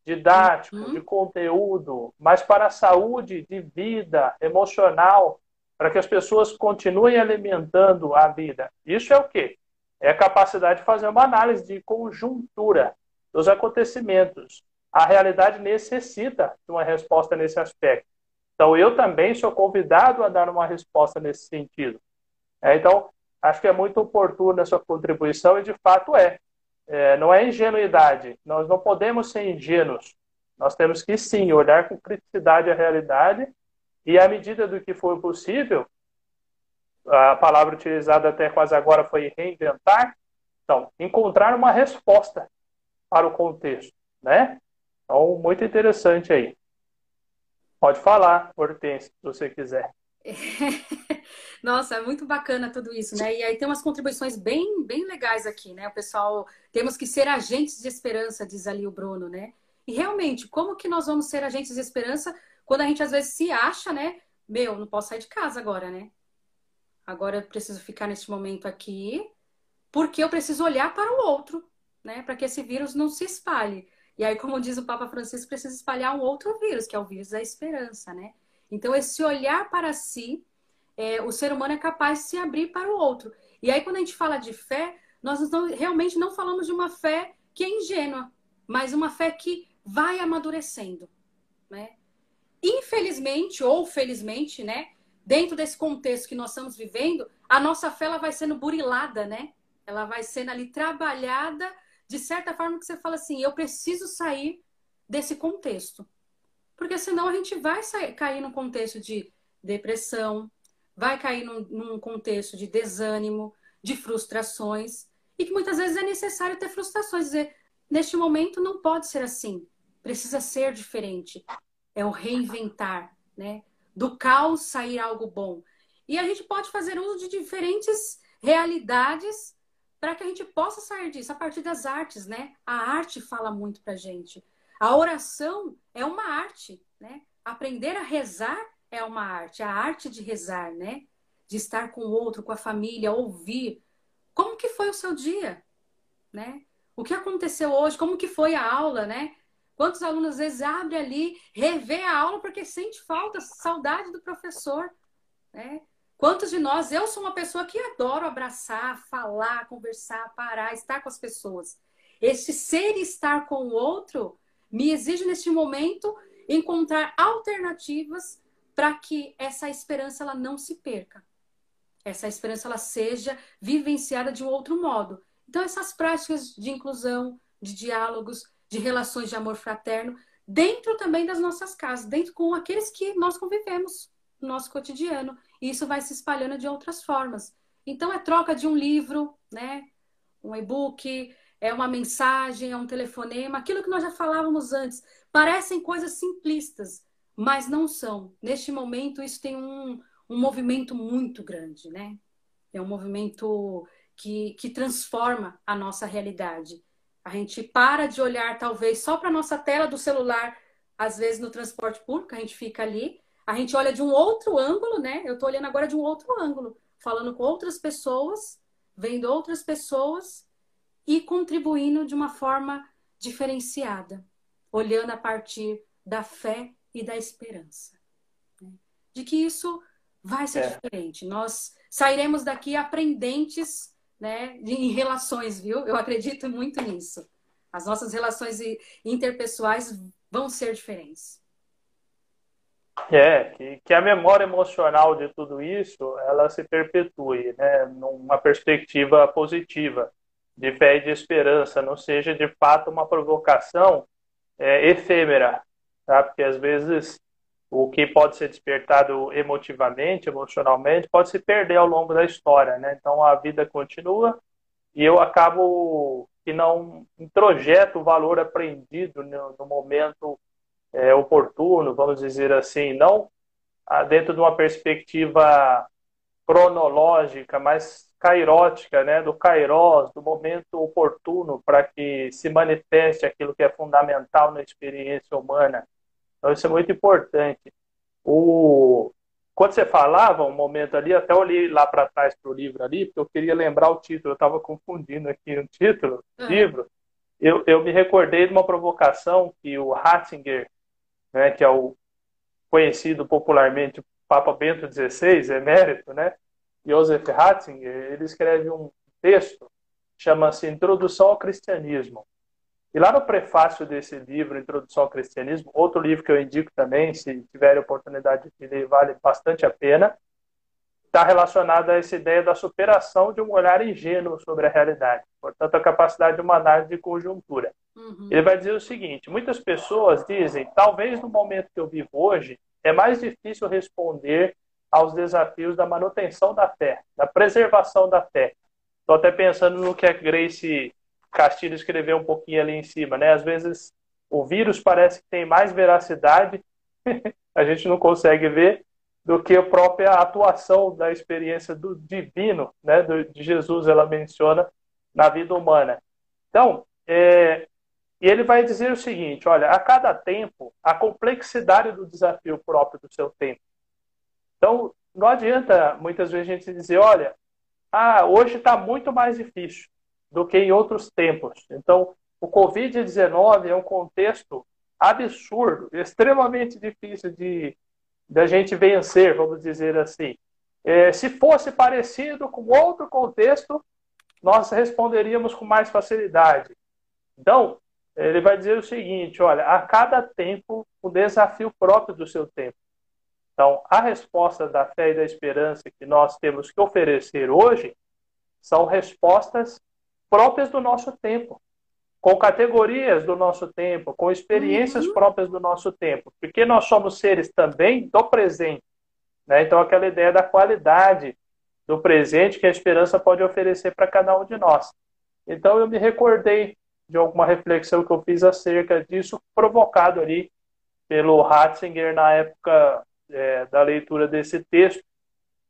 didático, uhum. de conteúdo, mas para a saúde de vida emocional, para que as pessoas continuem alimentando a vida? Isso é o quê? É a capacidade de fazer uma análise de conjuntura dos acontecimentos. A realidade necessita de uma resposta nesse aspecto. Então, eu também sou convidado a dar uma resposta nesse sentido. É, então, acho que é muito oportuna a sua contribuição e, de fato, é. É. Não é ingenuidade. Nós não podemos ser ingênuos. Nós temos que, sim, olhar com criticidade a realidade e, à medida do que for possível, a palavra utilizada até quase agora foi reinventar. Então, encontrar uma resposta para o contexto, né? Então, muito interessante aí. Pode falar, Hortense, se você quiser. Nossa, é muito bacana tudo isso, né? E aí tem umas contribuições bem, bem legais aqui, né? O pessoal, temos que ser agentes de esperança, diz ali o Bruno, né? E realmente, como que nós vamos ser agentes de esperança quando a gente às vezes se acha, né? Meu, não posso sair de casa agora, né? Agora eu preciso ficar neste momento aqui, porque eu preciso olhar para o outro, né? Para que esse vírus não se espalhe. E aí, como diz o Papa Francisco, precisa espalhar um outro vírus, que é o vírus da esperança, né? Então, esse olhar para si, é, o ser humano é capaz de se abrir para o outro. E aí, quando a gente fala de fé, nós não, realmente não falamos de uma fé que é ingênua, mas uma fé que vai amadurecendo, né? Infelizmente ou felizmente, né? dentro desse contexto que nós estamos vivendo, a nossa fé ela vai sendo burilada, né? Ela vai sendo ali trabalhada de certa forma que você fala assim, eu preciso sair desse contexto. Porque senão a gente vai sair, cair num contexto de depressão, vai cair num, num contexto de desânimo, de frustrações, e que muitas vezes é necessário ter frustrações, dizer, neste momento não pode ser assim, precisa ser diferente. É o reinventar, né? do caos sair algo bom. E a gente pode fazer uso de diferentes realidades para que a gente possa sair disso a partir das artes, né? A arte fala muito para gente. A oração é uma arte, né? Aprender a rezar é uma arte, a arte de rezar, né? De estar com o outro, com a família, ouvir. Como que foi o seu dia, né? O que aconteceu hoje? Como que foi a aula, né? Quantos alunos às vezes abrem ali, revê a aula porque sente falta, saudade do professor, né? Quantos de nós, eu sou uma pessoa que adoro abraçar, falar, conversar, parar, estar com as pessoas. Este ser e estar com o outro me exige neste momento encontrar alternativas para que essa esperança ela não se perca. Essa esperança ela seja vivenciada de um outro modo. Então essas práticas de inclusão, de diálogos, de relações de amor fraterno dentro também das nossas casas, dentro com aqueles que nós convivemos no nosso cotidiano. E isso vai se espalhando de outras formas. Então é troca de um livro, né? Um e-book, é uma mensagem, é um telefonema, aquilo que nós já falávamos antes. Parecem coisas simplistas, mas não são. Neste momento, isso tem um, um movimento muito grande, né? É um movimento que, que transforma a nossa realidade. A gente para de olhar, talvez, só para a nossa tela do celular, às vezes no transporte público, a gente fica ali. A gente olha de um outro ângulo, né? Eu estou olhando agora de um outro ângulo, falando com outras pessoas, vendo outras pessoas e contribuindo de uma forma diferenciada, olhando a partir da fé e da esperança. Né? De que isso vai ser é. diferente. Nós sairemos daqui aprendentes né, em relações, viu? Eu acredito muito nisso. As nossas relações interpessoais vão ser diferentes. É, que, que a memória emocional de tudo isso, ela se perpetue, né, numa perspectiva positiva, de fé e de esperança, não seja de fato uma provocação é, efêmera, tá? Porque às vezes o que pode ser despertado emotivamente, emocionalmente, pode se perder ao longo da história, né? Então a vida continua e eu acabo que não introjeto o valor aprendido no, no momento é, oportuno, vamos dizer assim, não ah, dentro de uma perspectiva cronológica, mas cairótica, né, do kairos, do momento oportuno para que se manifeste aquilo que é fundamental na experiência humana. Então, isso é muito importante. O, quando você falava um momento ali, até olhei lá para trás para o livro ali, porque eu queria lembrar o título, eu estava confundindo aqui o título do uhum. livro. Eu, eu me recordei de uma provocação que o Ratzinger, né, que é o conhecido popularmente Papa Bento XVI, emérito, né, Joseph Ratzinger, ele escreve um texto, chama-se Introdução ao Cristianismo. E lá no prefácio desse livro, Introdução ao Cristianismo, outro livro que eu indico também, se tiverem oportunidade de ler, vale bastante a pena, está relacionado a essa ideia da superação de um olhar ingênuo sobre a realidade. Portanto, a capacidade de uma análise de conjuntura. Uhum. Ele vai dizer o seguinte: muitas pessoas dizem, talvez no momento que eu vivo hoje, é mais difícil responder aos desafios da manutenção da fé, da preservação da fé. Estou até pensando no que a Grace Castilho escreveu um pouquinho ali em cima, né? Às vezes o vírus parece que tem mais veracidade, a gente não consegue ver, do que a própria atuação da experiência do divino, né? de Jesus, ela menciona na vida humana. Então, é, e ele vai dizer o seguinte: olha, a cada tempo, a complexidade do desafio próprio do seu tempo. Então, não adianta muitas vezes a gente dizer, olha, ah, hoje está muito mais difícil do que em outros tempos. Então, o Covid-19 é um contexto absurdo, extremamente difícil de da gente vencer, vamos dizer assim. É, se fosse parecido com outro contexto, nós responderíamos com mais facilidade. Então, ele vai dizer o seguinte: olha, a cada tempo, o desafio próprio do seu tempo. Então, a resposta da fé e da esperança que nós temos que oferecer hoje são respostas próprias do nosso tempo, com categorias do nosso tempo, com experiências uhum. próprias do nosso tempo, porque nós somos seres também do presente. Né? Então, aquela ideia da qualidade do presente que a esperança pode oferecer para cada um de nós. Então, eu me recordei de alguma reflexão que eu fiz acerca disso, provocado ali pelo Ratzinger na época é, da leitura desse texto,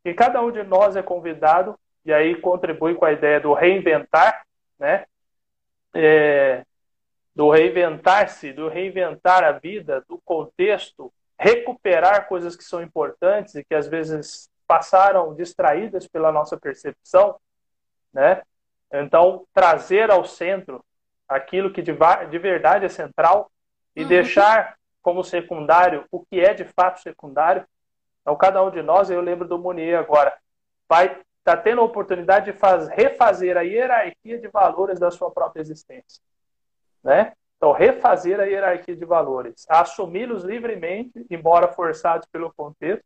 que cada um de nós é convidado, e aí contribui com a ideia do reinventar, né? É, do reinventar-se, do reinventar a vida, do contexto, recuperar coisas que são importantes e que às vezes passaram distraídas pela nossa percepção, né? Então, trazer ao centro aquilo que de, de verdade é central e uhum. deixar como secundário o que é de fato secundário. Então, cada um de nós, eu lembro do Munier agora, vai está tendo a oportunidade de faz, refazer a hierarquia de valores da sua própria existência. Né? Então, refazer a hierarquia de valores, assumi-los livremente, embora forçados pelo contexto,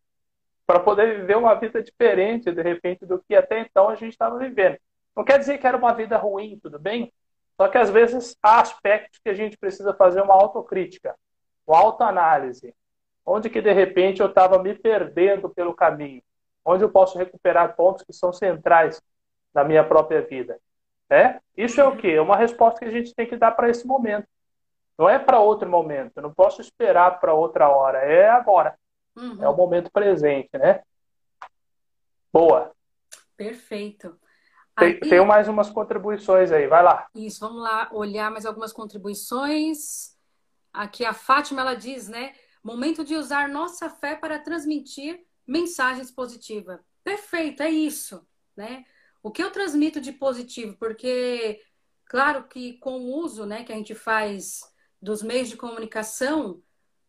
para poder viver uma vida diferente, de repente, do que até então a gente estava vivendo. Não quer dizer que era uma vida ruim, tudo bem? Só que às vezes há aspectos que a gente precisa fazer uma autocrítica, uma autoanálise. Onde que de repente eu estava me perdendo pelo caminho? Onde eu posso recuperar pontos que são centrais na minha própria vida. É? Isso é o quê? É uma resposta que a gente tem que dar para esse momento. Não é para outro momento. Eu não posso esperar para outra hora. É agora. Uhum. É o momento presente, né? Boa. Perfeito. Tem, aí... Tenho mais umas contribuições aí. Vai lá. Isso, vamos lá olhar mais algumas contribuições. Aqui a Fátima, ela diz, né? Momento de usar nossa fé para transmitir mensagens positivas. Perfeito, é isso, né? O que eu transmito de positivo, porque claro que com o uso, né, que a gente faz dos meios de comunicação,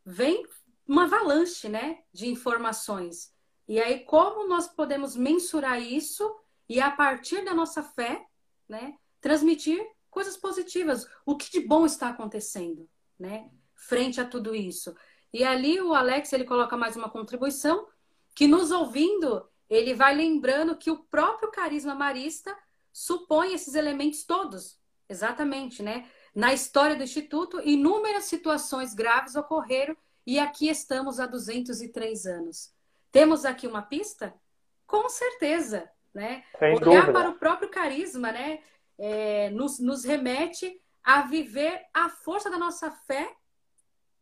vem uma avalanche, né, de informações. E aí como nós podemos mensurar isso e a partir da nossa fé, né, transmitir coisas positivas, o que de bom está acontecendo, né, frente a tudo isso. E ali o Alex ele coloca mais uma contribuição que nos ouvindo, ele vai lembrando que o próprio carisma marista supõe esses elementos todos. Exatamente, né? Na história do Instituto, inúmeras situações graves ocorreram e aqui estamos há 203 anos. Temos aqui uma pista? Com certeza, né? Sem Olhar dúvida. para o próprio carisma, né? É, nos, nos remete a viver a força da nossa fé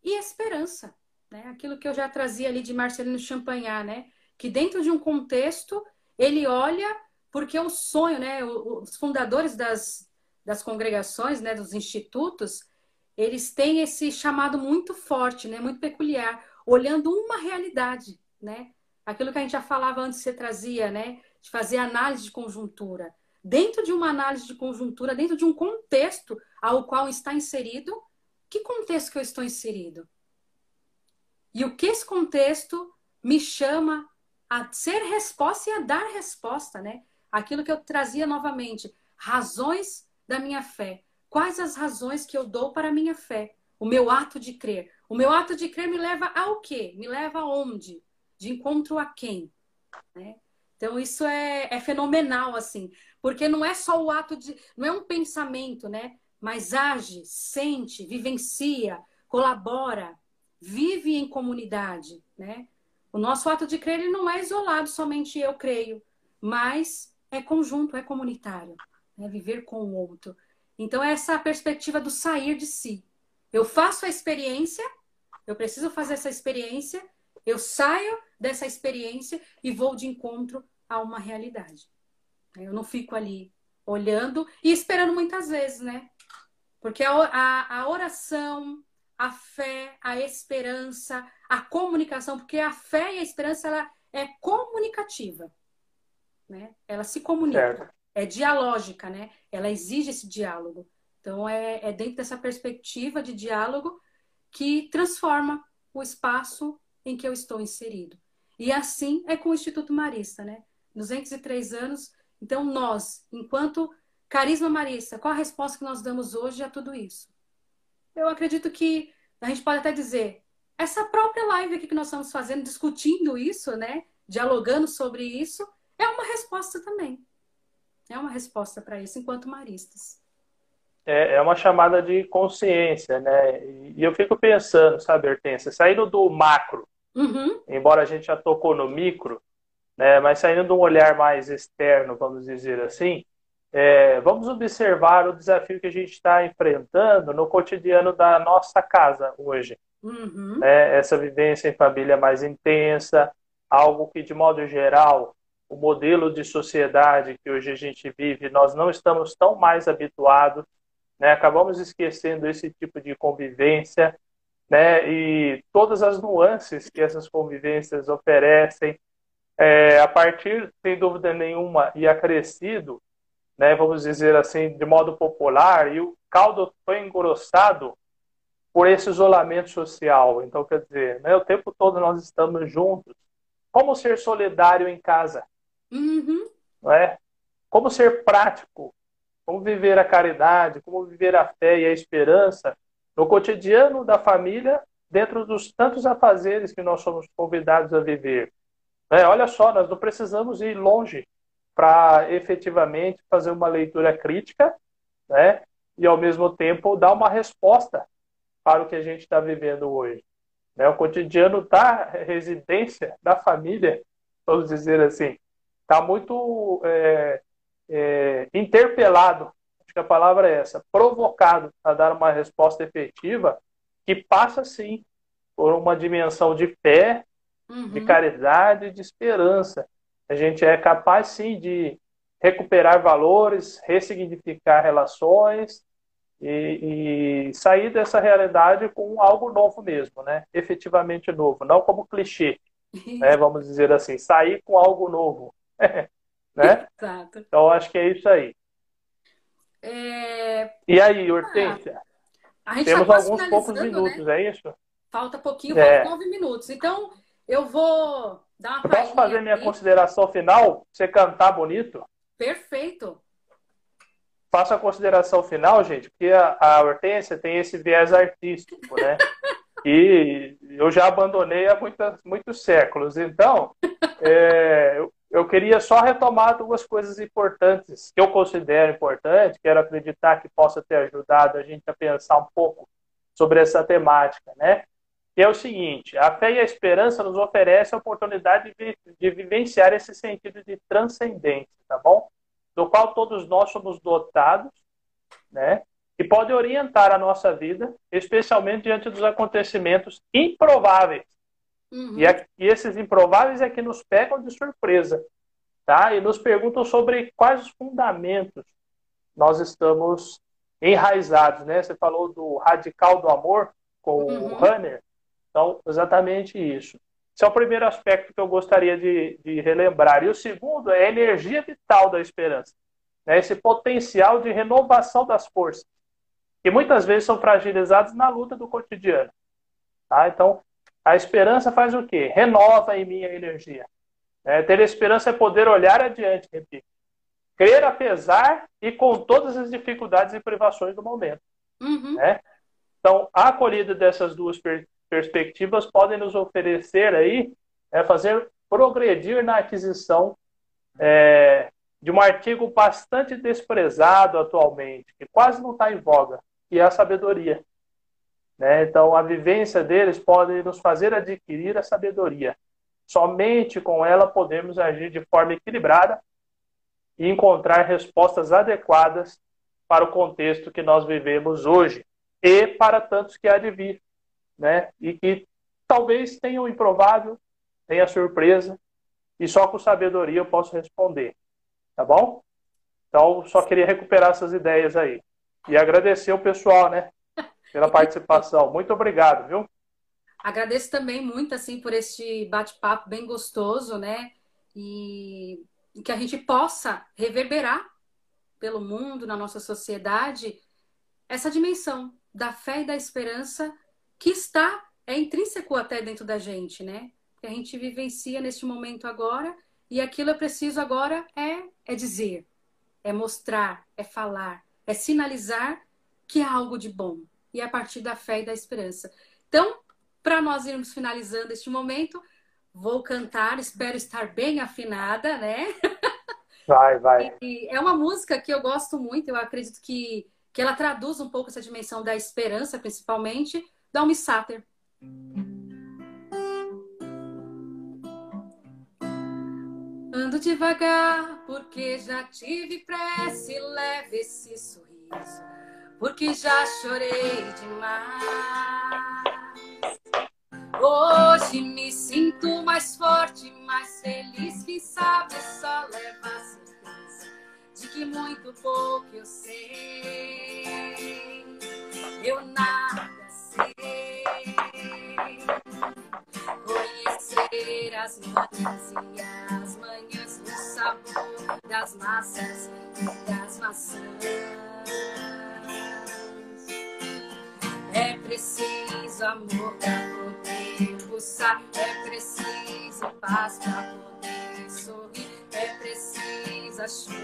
e esperança né? Aquilo que eu já trazia ali de Marcelino Champagnat, né? Que dentro de um contexto ele olha porque o sonho, né? Os fundadores das, das congregações, né? Dos institutos, eles têm esse chamado muito forte, né? Muito peculiar, olhando uma realidade, né? aquilo que a gente já falava antes, você trazia, né? De fazer análise de conjuntura. Dentro de uma análise de conjuntura, dentro de um contexto ao qual está inserido, que contexto que eu estou inserido? E o que esse contexto me chama a ser resposta e a dar resposta, né? Aquilo que eu trazia novamente, razões da minha fé. Quais as razões que eu dou para a minha fé? O meu ato de crer. O meu ato de crer me leva ao quê? Me leva aonde? De encontro a quem? Né? Então, isso é, é fenomenal, assim, porque não é só o ato de. não é um pensamento, né? Mas age, sente, vivencia, colabora, vive em comunidade, né? O nosso ato de crer ele não é isolado, somente eu creio, mas é conjunto, é comunitário, né? viver com o outro. Então, essa perspectiva do sair de si. Eu faço a experiência, eu preciso fazer essa experiência, eu saio dessa experiência e vou de encontro a uma realidade. Eu não fico ali olhando e esperando muitas vezes, né? Porque a, a, a oração, a fé, a esperança, a comunicação, porque a fé e a esperança ela é comunicativa, né? Ela se comunica, certo. é dialógica, né? Ela exige esse diálogo. Então é, é dentro dessa perspectiva de diálogo que transforma o espaço em que eu estou inserido. E assim é com o Instituto Marista, né? 203 anos. Então nós, enquanto carisma marista, qual a resposta que nós damos hoje a tudo isso? Eu acredito que a gente pode até dizer, essa própria live aqui que nós estamos fazendo, discutindo isso, né? Dialogando sobre isso, é uma resposta também. É uma resposta para isso, enquanto maristas. É, é uma chamada de consciência, né? E eu fico pensando, sabe, Hortência, saindo do macro, uhum. embora a gente já tocou no micro, né? Mas saindo de um olhar mais externo, vamos dizer assim, é, vamos observar o desafio que a gente está enfrentando no cotidiano da nossa casa hoje. Uhum. Né? Essa vivência em família mais intensa, algo que, de modo geral, o modelo de sociedade que hoje a gente vive, nós não estamos tão mais habituados, né? acabamos esquecendo esse tipo de convivência, né? e todas as nuances que essas convivências oferecem, é, a partir, sem dúvida nenhuma, e acrescido né, vamos dizer assim, de modo popular, e o caldo foi engrossado por esse isolamento social. Então, quer dizer, né, o tempo todo nós estamos juntos. Como ser solidário em casa? Uhum. Não é? Como ser prático? Como viver a caridade? Como viver a fé e a esperança no cotidiano da família, dentro dos tantos afazeres que nós somos convidados a viver? É, olha só, nós não precisamos ir longe para efetivamente fazer uma leitura crítica, né? E ao mesmo tempo dar uma resposta para o que a gente está vivendo hoje. Né? O cotidiano da residência da família, vamos dizer assim, está muito é, é, interpelado, acho que a palavra é essa, provocado a dar uma resposta efetiva que passa sim por uma dimensão de fé, uhum. de caridade, de esperança a gente é capaz sim de recuperar valores, ressignificar relações e, e, sair dessa realidade com algo novo mesmo, né? Efetivamente novo, não como clichê, né? Vamos dizer assim, sair com algo novo, né? Exato. Então acho que é isso aí. É... E aí, Hortência? Ah, Temos tá alguns poucos né? minutos, né? é isso? Falta pouquinho, é. falta nove minutos. Então eu vou Dá Posso fazer aqui. minha consideração final? Você cantar bonito? Perfeito. Faço a consideração final, gente, porque a, a Hortência tem esse viés artístico, né? e eu já abandonei há muitos séculos. Então, é, eu, eu queria só retomar duas coisas importantes que eu considero importantes, quero acreditar que possa ter ajudado a gente a pensar um pouco sobre essa temática, né? Que é o seguinte: a fé e a esperança nos oferecem a oportunidade de, de vivenciar esse sentido de transcendência, tá bom? Do qual todos nós somos dotados, né? Que pode orientar a nossa vida, especialmente diante dos acontecimentos improváveis. Uhum. E, e esses improváveis é que nos pegam de surpresa, tá? E nos perguntam sobre quais os fundamentos nós estamos enraizados, né? Você falou do radical do amor com uhum. o Runner. Então, exatamente isso. Esse é o primeiro aspecto que eu gostaria de, de relembrar. E o segundo é a energia vital da esperança. Né? Esse potencial de renovação das forças, que muitas vezes são fragilizadas na luta do cotidiano. Tá? Então, a esperança faz o quê? Renova em mim a energia. É, ter esperança é poder olhar adiante, repito. Crer apesar e com todas as dificuldades e privações do momento. Uhum. Né? Então, a acolhida dessas duas perspectivas podem nos oferecer aí, é, fazer progredir na aquisição é, de um artigo bastante desprezado atualmente, que quase não está em voga, que é a sabedoria. Né? Então, a vivência deles pode nos fazer adquirir a sabedoria. Somente com ela podemos agir de forma equilibrada e encontrar respostas adequadas para o contexto que nós vivemos hoje e para tantos que há de vir, né? E que talvez tenham improvável, tenha surpresa, e só com sabedoria eu posso responder, tá bom? Então, só queria recuperar essas ideias aí. E agradecer o pessoal, né? pela participação. Muito obrigado, viu? Agradeço também muito assim por este bate-papo bem gostoso, né? E que a gente possa reverberar pelo mundo, na nossa sociedade, essa dimensão da fé e da esperança que está é intrínseco até dentro da gente, né? Que a gente vivencia neste momento agora e aquilo é preciso agora é é dizer, é mostrar, é falar, é sinalizar que é algo de bom, e a partir da fé e da esperança. Então, para nós irmos finalizando este momento, vou cantar, espero estar bem afinada, né? Vai, vai. E é uma música que eu gosto muito, eu acredito que, que ela traduz um pouco essa dimensão da esperança, principalmente, da Almi Sater. Ando devagar, porque já tive pressa e leve esse sorriso porque já chorei demais. Hoje me sinto mais forte, mais feliz. Quem sabe só leva a certeza de que muito pouco eu sei. Eu nada Conhecer as manhãs e as manhãs do sabor das massas e das maçãs. É preciso amor pra poder pulsar. É preciso paz pra poder sorrir. É preciso a chuva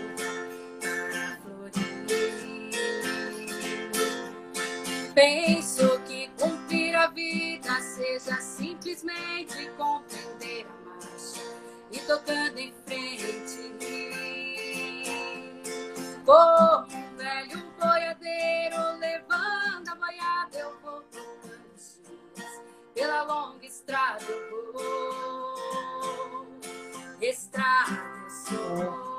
para florir. Penso vida seja simplesmente compreender a marcha e tocando em frente. Como um velho boiadeiro levando a boiada, eu vou tocando os dias. Pela longa estrada eu vou, estrada eu sou.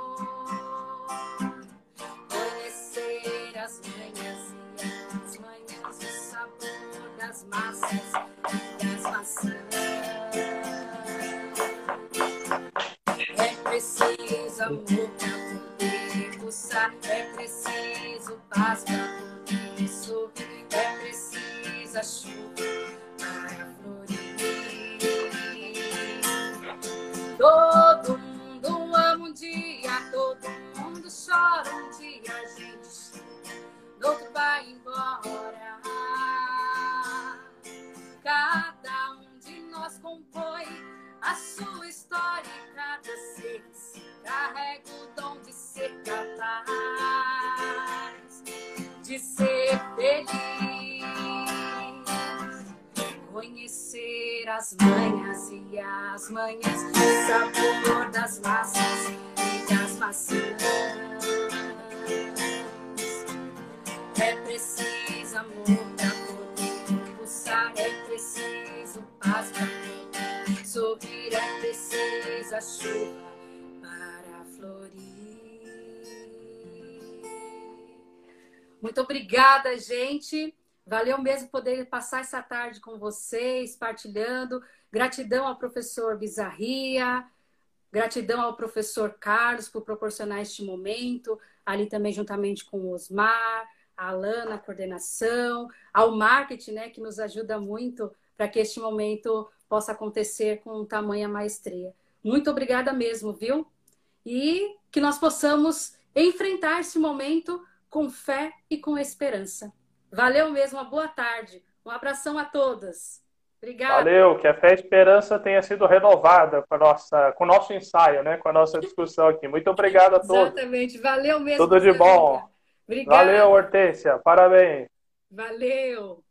Massas e das maçãs. É preciso amor é preciso paz para poder sorrir, é preciso a chuva para florir. Todo mundo ama um dia, todo mundo chora um dia, a gente outro vai embora. Cada um de nós compõe a sua história e cada ser carrega o dom de ser capaz de ser feliz, conhecer as manhas e as manhas, o sabor das massas e das maçãs. É preciso amor preciso a chuva Muito obrigada, gente. Valeu mesmo poder passar essa tarde com vocês, partilhando. Gratidão ao professor Bizarria, gratidão ao professor Carlos por proporcionar este momento, ali também juntamente com o Osmar, a Alana, a coordenação, ao marketing, né, que nos ajuda muito para que este momento possa acontecer com tamanha maestria. Muito obrigada mesmo, viu? E que nós possamos enfrentar esse momento com fé e com esperança. Valeu mesmo, uma boa tarde. Um abração a todas. Obrigada. Valeu, que a fé e a esperança tenha sido renovada com, a nossa, com o nosso ensaio, né? com a nossa discussão aqui. Muito obrigado a todos. Exatamente, valeu mesmo. Tudo de bom. Obrigada. Valeu, Hortência. Parabéns. Valeu.